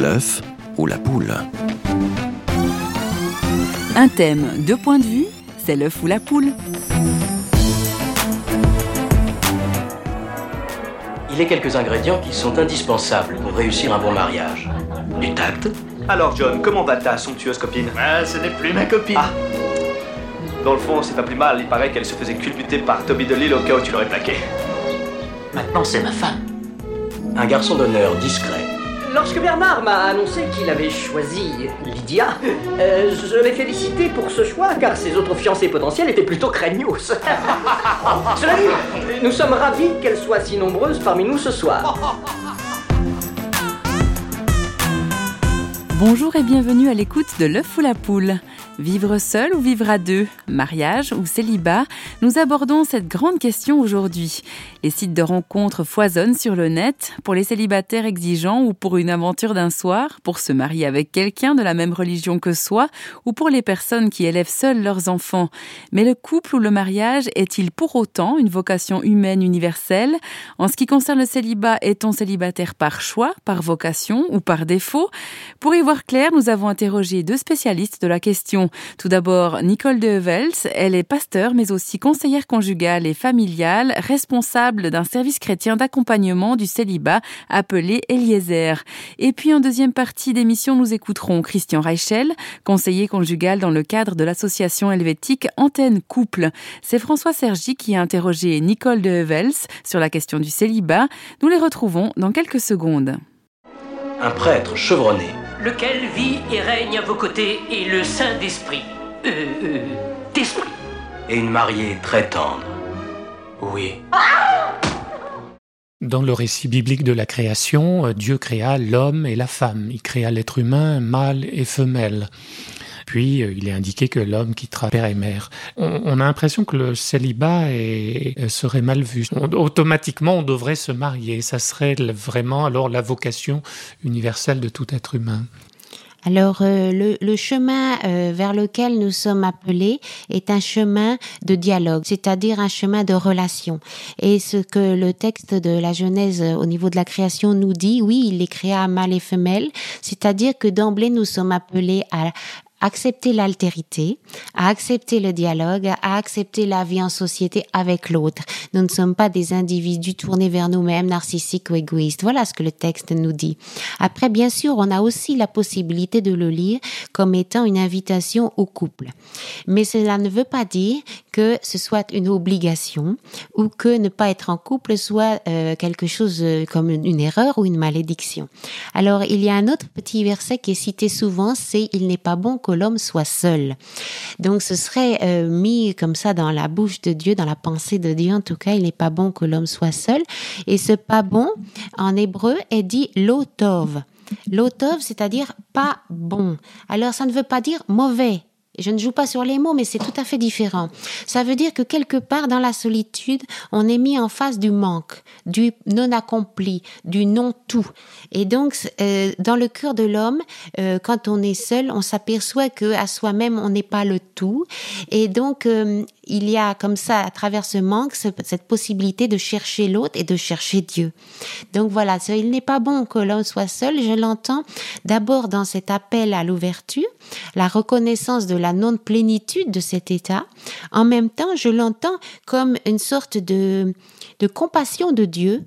L'œuf ou la poule Un thème, deux points de vue, c'est l'œuf ou la poule. Il y a quelques ingrédients qui sont indispensables pour réussir un bon mariage. Du tact, Alors John, comment va ta somptueuse copine? Ah, ce n'est plus ma copine. Ah. Dans le fond, c'est pas plus mal, il paraît qu'elle se faisait culbuter par Toby DeLille au cas où tu l'aurais plaqué. Maintenant, c'est ma femme. Un garçon d'honneur discret. Lorsque Bernard m'a annoncé qu'il avait choisi Lydia, euh, je l'ai félicité pour ce choix car ses autres fiancés potentiels étaient plutôt craignos. Cela dit, nous sommes ravis qu'elle soit si nombreuse parmi nous ce soir. Bonjour et bienvenue à l'écoute de l'œuf ou la poule. Vivre seul ou vivre à deux Mariage ou célibat Nous abordons cette grande question aujourd'hui. Les sites de rencontres foisonnent sur le net pour les célibataires exigeants ou pour une aventure d'un soir, pour se marier avec quelqu'un de la même religion que soi ou pour les personnes qui élèvent seules leurs enfants. Mais le couple ou le mariage est-il pour autant une vocation humaine universelle? En ce qui concerne le célibat, est-on célibataire par choix, par vocation ou par défaut? Pour y voir clair, nous avons interrogé deux spécialistes de la question. Tout d'abord, Nicole de Hevels, elle est pasteur mais aussi conseillère conjugale et familiale, responsable d'un service chrétien d'accompagnement du célibat appelé Eliezer. Et puis en deuxième partie d'émission, nous écouterons Christian Reichel, conseiller conjugal dans le cadre de l'association helvétique Antenne Couple. C'est François Sergi qui a interrogé Nicole de Hevels sur la question du célibat. Nous les retrouvons dans quelques secondes. Un prêtre chevronné. Lequel vit et règne à vos côtés est le Saint d'Esprit. Euh, euh, d'Esprit. Et une mariée très tendre. Oui. Dans le récit biblique de la création, euh, Dieu créa l'homme et la femme. Il créa l'être humain, mâle et femelle. Puis, euh, il est indiqué que l'homme quittera père et mère. On, a l'impression que le célibat euh, serait mal vu. Automatiquement, on devrait se marier. Ça serait vraiment alors la vocation universelle de tout être humain. Alors, euh, le, chemin vers lequel nous sommes appelés est un chemin de dialogue, c'est-à-dire un chemin de relation. Et ce que le texte de la Genèse au niveau de la création nous dit, oui, il les créa mâle et femelle, c'est-à-dire que d'emblée nous sommes appelés à accepter l'altérité, à accepter le dialogue, à accepter la vie en société avec l'autre. Nous ne sommes pas des individus tournés vers nous-mêmes, narcissiques ou égoïstes. Voilà ce que le texte nous dit. Après, bien sûr, on a aussi la possibilité de le lire comme étant une invitation au couple. Mais cela ne veut pas dire que ce soit une obligation ou que ne pas être en couple soit euh, quelque chose euh, comme une, erreur ou une malédiction. Alors, il y a un autre petit verset qui est cité souvent, c'est il n'est pas bon l'homme soit seul. Donc, ce serait euh, mis comme ça dans la bouche de Dieu, dans la pensée de Dieu. En tout cas, il n'est pas bon que l'homme soit seul. Et ce pas bon, en hébreu, est dit lotov. Lotov, c'est-à-dire pas bon. Alors, ça ne veut pas dire mauvais. Je ne joue pas sur les mots, mais c'est tout à fait différent. Ça veut dire que quelque part dans la solitude, on est mis en face du manque, du non accompli, du non tout. Et donc, euh, dans le cœur de l'homme, euh, quand on est seul, on s'aperçoit que à soi-même, on n'est pas le tout. Et donc, euh, il y a comme ça, à travers ce manque, ce- cette possibilité de chercher l'autre et de chercher Dieu. Donc voilà, il n'est pas bon que l'homme soit seul. Je l'entends d'abord dans cet appel à l'ouverture, la reconnaissance de la non-plénitude de cet état. En même temps, je l'entends comme une sorte de, de compassion de Dieu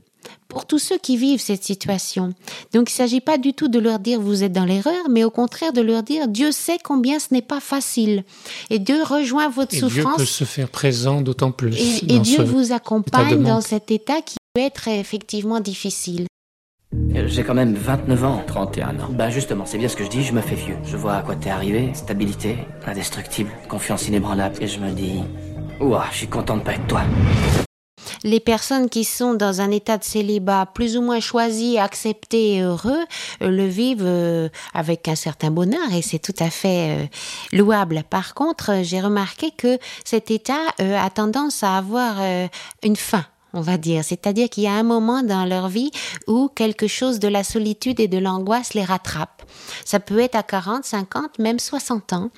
pour tous ceux qui vivent cette situation. Donc il ne s'agit pas du tout de leur dire vous êtes dans l'erreur, mais au contraire de leur dire Dieu sait combien ce n'est pas facile. Et Dieu rejoint votre Et Dieu souffrance peut se faire présent d'autant plus. et, et Dieu vous accompagne dans cet état qui peut être effectivement difficile. Euh, J'ai quand même 29 ans. 31 ans. Bah justement, c'est bien ce que je dis, je me fais vieux. Je vois à quoi t'es arrivé, stabilité, indestructible, confiance inébranlable, et je me dis... Ouah, je suis content de pas être toi. Les personnes qui sont dans un état de célibat plus ou moins choisi, accepté et heureux euh, le vivent euh, avec un certain bonheur et c'est tout à fait euh, louable. Par contre, j'ai remarqué que cet état a tendance à avoir une fin. On va dire, c'est-à-dire qu'il y a un moment dans leur vie où quelque chose de la solitude et de l'angoisse les rattrape. Ça peut être à 40, 50, même 60 ans,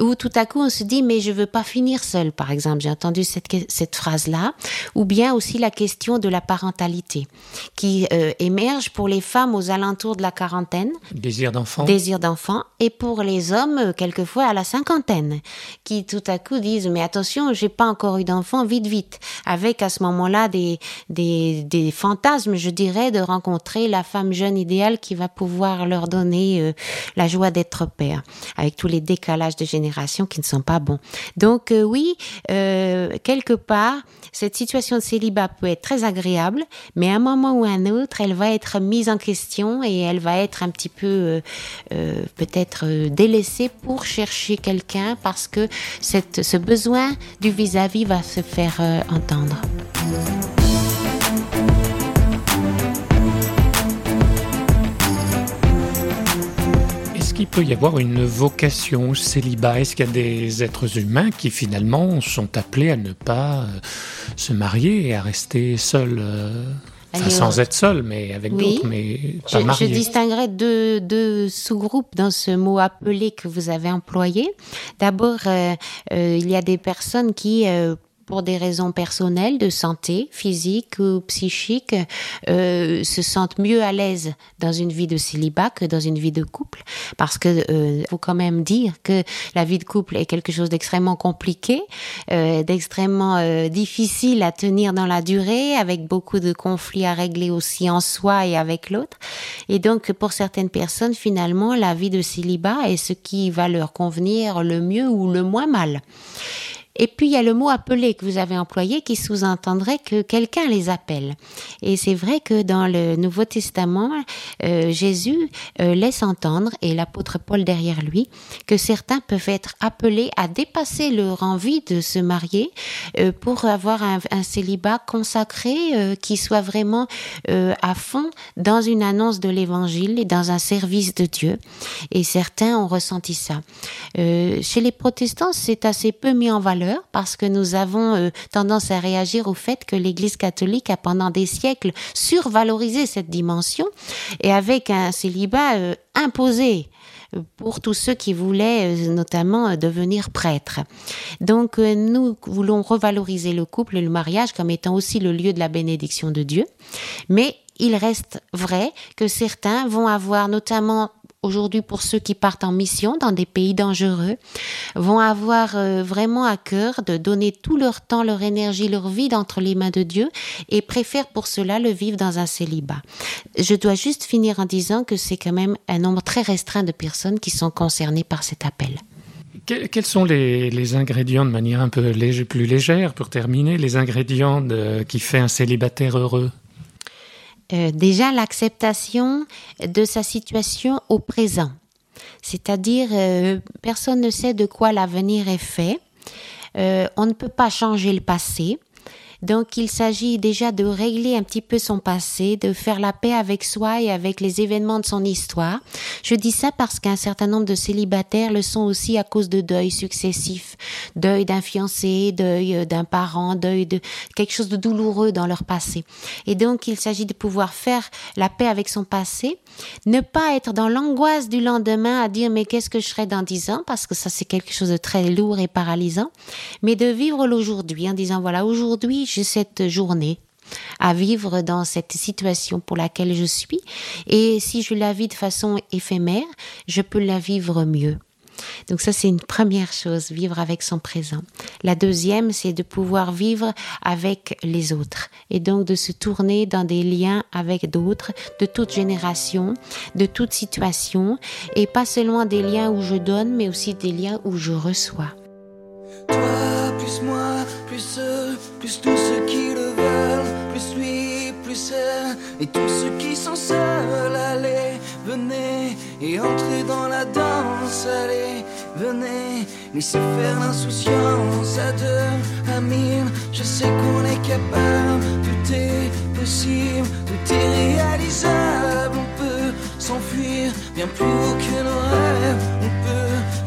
où tout à coup on se dit mais je veux pas finir seul, par exemple. J'ai entendu cette, cette phrase-là. Ou bien aussi la question de la parentalité qui euh, émerge pour les femmes aux alentours de la quarantaine. Désir d'enfant. Désir d'enfant. Et pour les hommes, euh, quelquefois à la cinquantaine, qui tout à coup disent mais attention, j'ai pas encore eu d'enfant, vite, vite. Avec à ce moment-là des, des, des fantasmes, je dirais, de rencontrer la femme jeune idéale qui va pouvoir leur donner euh, la joie d'être père, avec tous les décalages de génération qui ne sont pas bons. Donc euh, oui, euh, quelque part, cette situation de célibat peut être très agréable, mais à un moment ou à un autre, elle va être mise en question et elle va être un petit peu peut-être délaissée pour chercher quelqu'un parce que cette, ce besoin du vis-à-vis -vis va se faire entendre. Qu'il peut y avoir une vocation au célibat? Est-ce qu'il y a des êtres humains qui finalement sont appelés à ne pas euh, se marier et à rester seuls euh, sans être seuls, mais avec d'autres, mais pas je, mariés? Je distinguerais deux, deux sous-groupes dans ce mot appelé que vous avez employé. D'abord, euh, il y a des personnes qui pour des raisons personnelles de santé, physique ou psychique, euh, se sentent mieux à l'aise dans une vie de célibat que dans une vie de couple, parce que euh, faut quand même dire que la vie de couple est quelque chose d'extrêmement compliqué, euh, d'extrêmement euh, difficile à tenir dans la durée, avec beaucoup de conflits à régler aussi en soi et avec l'autre. Et donc pour certaines personnes, finalement, la vie de célibat est ce qui va leur convenir le mieux ou le moins mal. Et puis il y a le mot appelé que vous avez employé qui sous-entendrait que quelqu'un les appelle. Et c'est vrai que dans le Nouveau Testament, euh, Jésus euh, laisse entendre, et l'apôtre Paul derrière lui, que certains peuvent être appelés à dépasser leur envie de se marier euh, pour avoir un célibat consacré qui soit vraiment à fond dans une annonce de l'évangile et dans un service de Dieu. Et certains ont ressenti ça. chez les protestants, c'est assez peu mis en valeur parce que nous avons euh, tendance à réagir au fait que l'Église catholique a pendant des siècles survalorisé cette dimension et avec un célibat euh, imposé euh, pour tous ceux qui voulaient notamment devenir prêtres. Donc nous voulons revaloriser le couple et le mariage comme étant aussi le lieu de la bénédiction de Dieu, mais il reste vrai que certains vont avoir notamment aujourd'hui pour ceux qui partent en mission dans des pays dangereux, vont avoir euh, vraiment à cœur de donner tout leur temps, leur énergie, leur vie entre les mains de Dieu et préfèrent pour cela le vivre dans un célibat. Je dois juste finir en disant que c'est quand même un nombre très restreint de personnes qui sont concernées par cet appel. Quels sont les, ingrédients de manière un peu plus légère, pour terminer, les ingrédients qui fait un célibataire heureux? Euh, déjà l'acceptation de sa situation au présent. C'est-à-dire, euh, personne ne sait de quoi l'avenir est fait. Euh, on ne peut pas changer le passé. Donc il s'agit déjà de régler un petit peu son passé, de faire la paix avec soi et avec les événements de son histoire. Je dis ça parce qu'un certain nombre de célibataires le sont aussi à cause de deuils successifs, deuil d'un fiancé, deuil euh, d'un parent, deuil de quelque chose de douloureux dans leur passé. Et donc il s'agit de pouvoir faire la paix avec son passé, ne pas être dans l'angoisse du lendemain à dire mais qu'est-ce que je serai dans dix ans? Parce que ça c'est quelque chose de très lourd et paralysant, mais de vivre l'aujourd'hui en disant voilà aujourd'hui j'ai cette journée à vivre dans cette situation pour laquelle je suis. Et si je la vis de façon éphémère, je peux la vivre mieux. Donc ça, c'est une première chose, vivre avec son présent. La deuxième, c'est de pouvoir vivre avec les autres et donc de se tourner dans des liens avec d'autres de toute génération, de toute situation et pas seulement des liens où je donne, mais aussi des liens où je reçois. Toi, plus moi, plus eux, plus tous ceux qui le veulent, plus lui, plus elle, et tous ceux qui sont seuls, allez, venez, et entrez dans la danse, allez, venez, laissez faire l'insouciance à deux, à mille, je sais qu'on est capable, tout est possible, tout est réalisable, on peut s'enfuir bien plus haut que nos rêves, on peut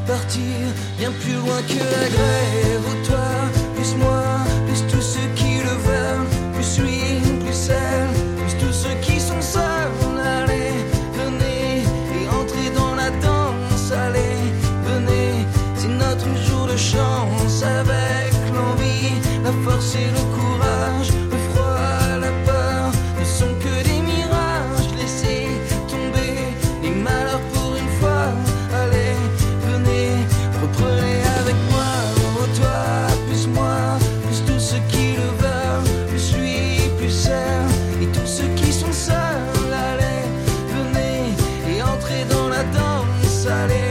partir bien plus loin que la grève. Ou toi, danse,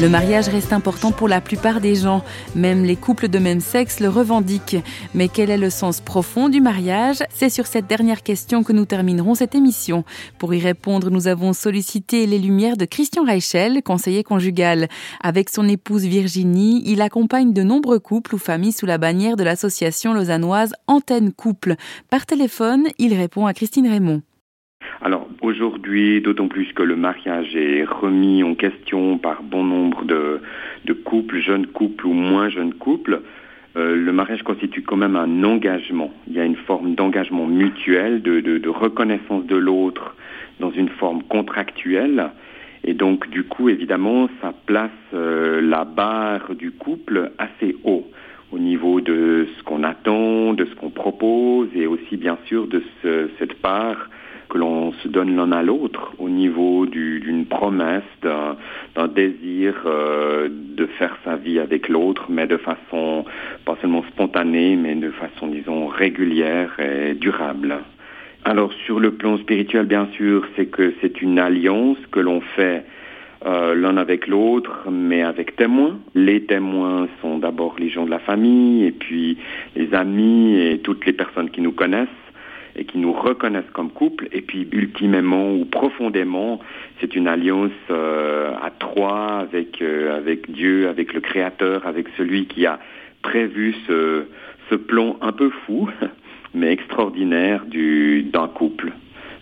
Le mariage reste important pour la plupart des gens, même les couples de même sexe le revendiquent. Mais quel est le sens profond du mariage? C'est sur cette dernière question que nous terminerons cette émission. Pour y répondre, nous avons sollicité les lumières de Christian Reichel, conseiller conjugal. Avec son épouse Virginie, il accompagne de nombreux couples ou familles sous la bannière de l'association lausannoise Antenne Couple. Par téléphone, il répond à Christine Raymond. Alors aujourd'hui, d'autant plus que le mariage est remis en question par bon nombre de, de couples, jeunes couples ou moins jeunes couples, euh, le mariage constitue quand même un engagement. Il y a une forme d'engagement mutuel, de, de, de reconnaissance de l'autre dans une forme contractuelle. Et donc du coup, évidemment, ça place euh, la barre du couple assez haut au niveau de ce qu'on attend, de ce qu'on propose et aussi bien sûr de ce, cette part que l'on se donne l'un à l'autre au niveau du- d'une promesse, d'un d'un désir euh, de faire sa vie avec l'autre, mais de façon pas seulement spontanée, mais de façon, disons, régulière et durable. Alors sur le plan spirituel, bien sûr, c'est que c'est une alliance que l'on fait euh, l'un avec l'autre, mais avec témoins. Les témoins sont d'abord les gens de la famille, et puis les amis et toutes les personnes qui nous connaissent et qui nous reconnaissent comme couple. Et puis ultimement ou profondément, c'est une alliance euh, à trois avec, euh, avec Dieu, avec le Créateur, avec celui qui a prévu ce, ce plan un peu fou, mais extraordinaire du, d'un couple,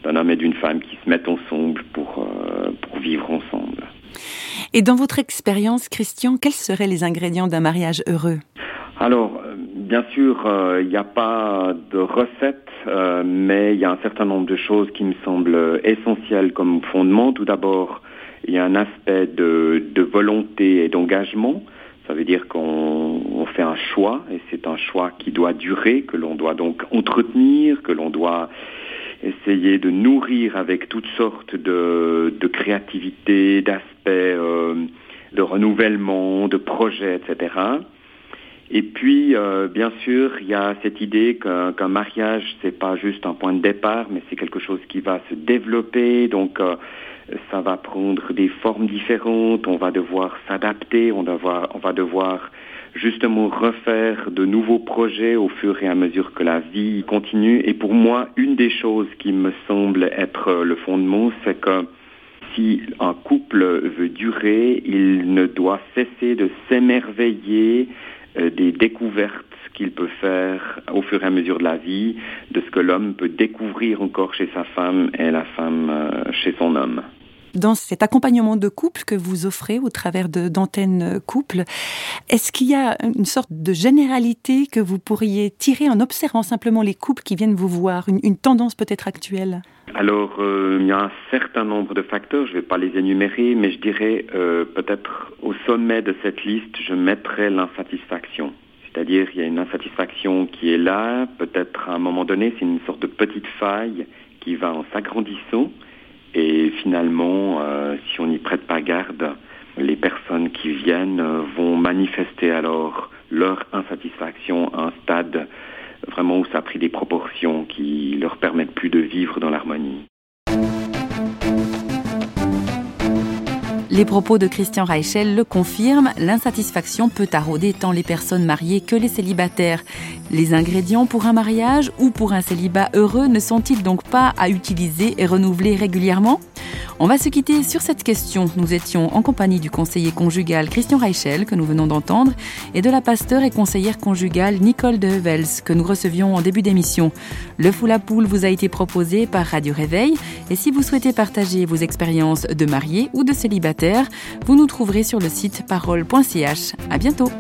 d'un homme et d'une femme qui se mettent ensemble pour, euh, pour vivre ensemble. Et dans votre expérience, Christian, quels seraient les ingrédients d'un mariage heureux? Alors, bien sûr, euh, il n'y a pas de recette, euh, mais il y a un certain nombre de choses qui me semblent essentielles comme fondement. Tout d'abord, il y a un aspect de, de volonté et d'engagement. Ça veut dire qu'on on fait un choix, et c'est un choix qui doit durer, que l'on doit donc entretenir, que l'on doit essayer de nourrir avec toutes sortes de, de créativité, d'aspects, euh, de renouvellement, de projets, etc. Et puis, euh, bien sûr, il y a cette idée qu'un qu'un mariage, c'est pas juste un point de départ, mais c'est quelque chose qui va se développer. Donc, euh, ça va prendre des formes différentes. On va devoir s'adapter. On, on va devoir justement refaire de nouveaux projets au fur et à mesure que la vie continue. Et pour moi, une des choses qui me semble être le fondement, c'est que si un couple veut durer, il ne doit cesser de s'émerveiller des découvertes qu'il peut faire au fur et à mesure de la vie, de ce que l'homme peut découvrir encore chez sa femme et la femme euh, chez son homme. Dans cet accompagnement de couple que vous offrez au travers d'antennes couple, est-ce qu'il y a une sorte de généralité que vous pourriez tirer en observant simplement les couples qui viennent vous voir, une, une tendance peut-être actuelle? Alors, euh, il y a un certain nombre de facteurs, je ne vais pas les énumérer, mais je dirais euh, peut-être au sommet de cette liste, je mettrais l'insatisfaction. C'est-à-dire, il y a une insatisfaction qui est là, peut-être à un moment donné, c'est une sorte de petite faille qui va en s'agrandissant, et finalement, euh, si on n'y prête pas garde, les personnes qui viennent vont manifester alors leur insatisfaction Les propos de Christian Reichel le confirment, l'insatisfaction peut tarauder tant les personnes mariées que les célibataires. Les ingrédients pour un mariage ou pour un célibat heureux ne sont-ils donc pas à utiliser et renouveler régulièrement? On va se quitter sur cette question. Nous étions en compagnie du conseiller conjugal Christian Reichel, que nous venons d'entendre, et de la pasteur et conseillère conjugale Nicole de que nous recevions en début d'émission. Le Fou la Poule vous a été proposé par Radio Réveil, et si vous souhaitez partager vos expériences de mariés ou de célibataires, vous nous trouverez sur le site parole.ch. À bientôt!